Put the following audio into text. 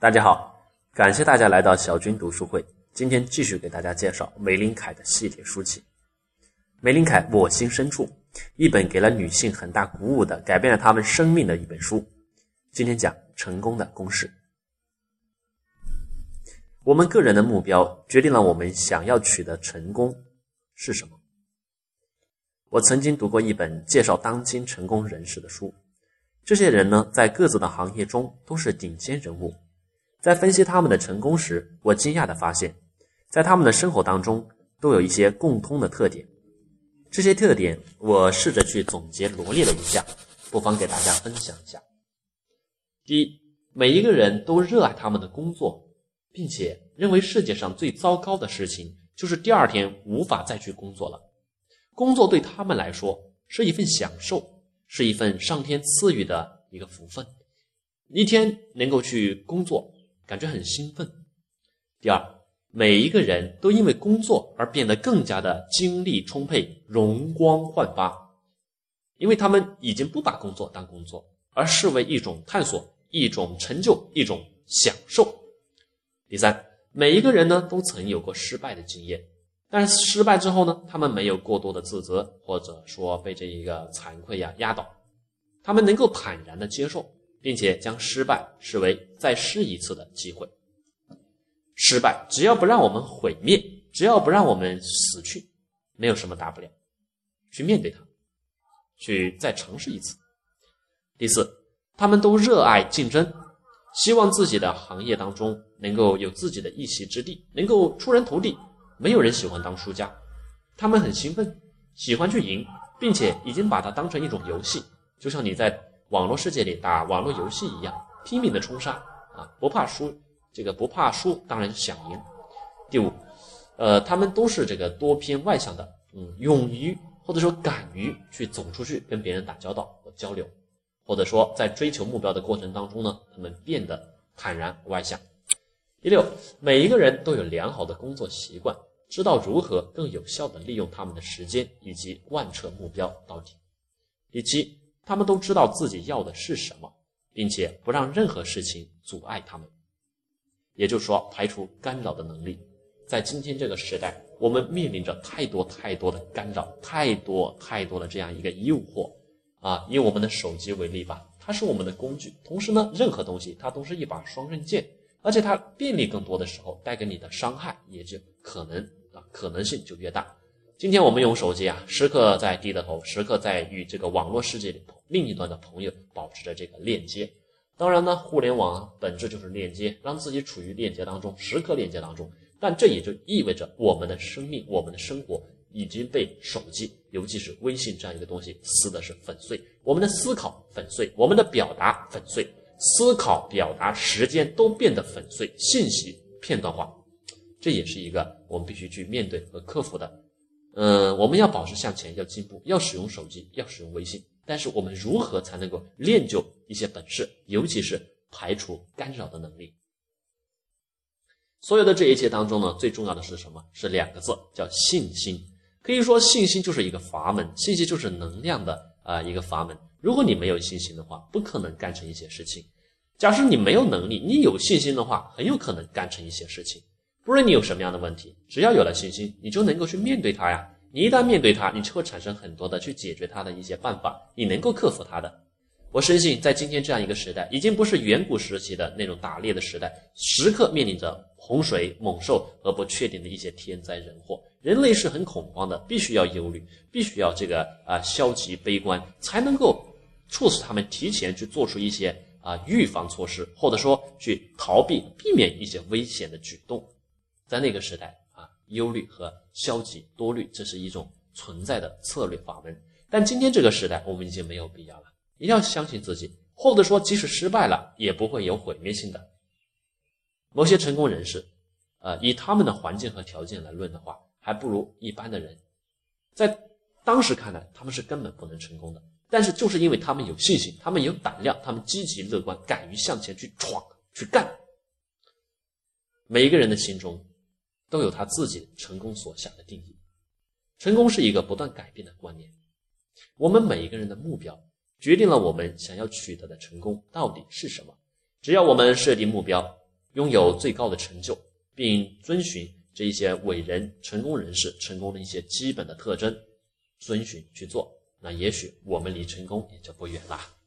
大家好，感谢大家来到小军读书会。今天继续给大家介绍玫琳凯的系列书籍。玫琳凯我心深处，一本给了女性很大鼓舞的、改变了她们生命的一本书。今天讲成功的公式。我们个人的目标决定了我们想要取得成功是什么。我曾经读过一本介绍当今成功人士的书，这些人呢，在各自的行业中都是顶尖人物。在分析他们的成功时，我惊讶地发现，在他们的生活当中都有一些共通的特点。这些特点，我试着去总结罗列了一下，不妨给大家分享一下。第一，每一个人都热爱他们的工作，并且认为世界上最糟糕的事情就是第二天无法再去工作了。工作对他们来说是一份享受，是一份上天赐予的一个福分。一天能够去工作。感觉很兴奋。第二，每一个人都因为工作而变得更加的精力充沛、容光焕发，因为他们已经不把工作当工作，而视为一种探索、一种成就、一种享受。第三，每一个人呢都曾有过失败的经验，但是失败之后呢，他们没有过多的自责，或者说被这一个惭愧呀压倒，他们能够坦然的接受。并且将失败视为再试一次的机会。失败只要不让我们毁灭，只要不让我们死去，没有什么大不了。去面对它，去再尝试一次。第四，他们都热爱竞争，希望自己的行业当中能够有自己的一席之地，能够出人头地。没有人喜欢当输家，他们很兴奋，喜欢去赢，并且已经把它当成一种游戏，就像你在。网络世界里打网络游戏一样，拼命的冲杀啊，不怕输，这个不怕输，当然想赢。第五，呃，他们都是这个多偏外向的，嗯，勇于或者说敢于去走出去跟别人打交道和交流，或者说在追求目标的过程当中呢，他们变得坦然外向。第六，每一个人都有良好的工作习惯，知道如何更有效的利用他们的时间以及贯彻目标到底。第七。他们都知道自己要的是什么，并且不让任何事情阻碍他们。也就是说，排除干扰的能力。在今天这个时代，我们面临着太多太多的干扰，太多太多的这样一个诱惑啊！以我们的手机为例吧，它是我们的工具，同时呢，任何东西它都是一把双刃剑，而且它便利更多的时候，带给你的伤害也就可能啊，可能性就越大。今天我们用手机啊，时刻在低着头，时刻在与这个网络世界里另一端的朋友保持着这个链接。当然呢，互联网本质就是链接，让自己处于链接当中，时刻链接当中。但这也就意味着我们的生命、我们的生活已经被手机，尤其是微信这样一个东西撕的是粉碎。我们的思考粉碎，我们的表达粉碎，思考、表达、时间都变得粉碎，信息片段化，这也是一个我们必须去面对和克服的。嗯，我们要保持向前，要进步，要使用手机，要使用微信。但是我们如何才能够练就一些本事，尤其是排除干扰的能力？所有的这一切当中呢，最重要的是什么？是两个字，叫信心。可以说，信心就是一个阀门，信息就是能量的啊一个阀门。如果你没有信心的话，不可能干成一些事情。假设你没有能力，你有信心的话，很有可能干成一些事情。不论你有什么样的问题，只要有了信心，你就能够去面对它呀。你一旦面对它，你就会产生很多的去解决它的一些办法，你能够克服它的。我深信，在今天这样一个时代，已经不是远古时期的那种打猎的时代，时刻面临着洪水、猛兽和不确定的一些天灾人祸，人类是很恐慌的，必须要忧虑，必须要这个啊消极悲观，才能够促使他们提前去做出一些啊预防措施，或者说去逃避、避免一些危险的举动。在那个时代啊，忧虑和消极多虑，这是一种存在的策略法门。但今天这个时代，我们已经没有必要了。一定要相信自己，或者说，即使失败了，也不会有毁灭性的。某些成功人士，呃，以他们的环境和条件来论的话，还不如一般的人。在当时看来，他们是根本不能成功的。但是，就是因为他们有信心，他们有胆量，他们积极乐观，敢于向前去闯去干。每一个人的心中。都有他自己成功所想的定义。成功是一个不断改变的观念。我们每一个人的目标，决定了我们想要取得的成功到底是什么。只要我们设定目标，拥有最高的成就，并遵循这一些伟人、成功人士成功的一些基本的特征，遵循去做，那也许我们离成功也就不远了。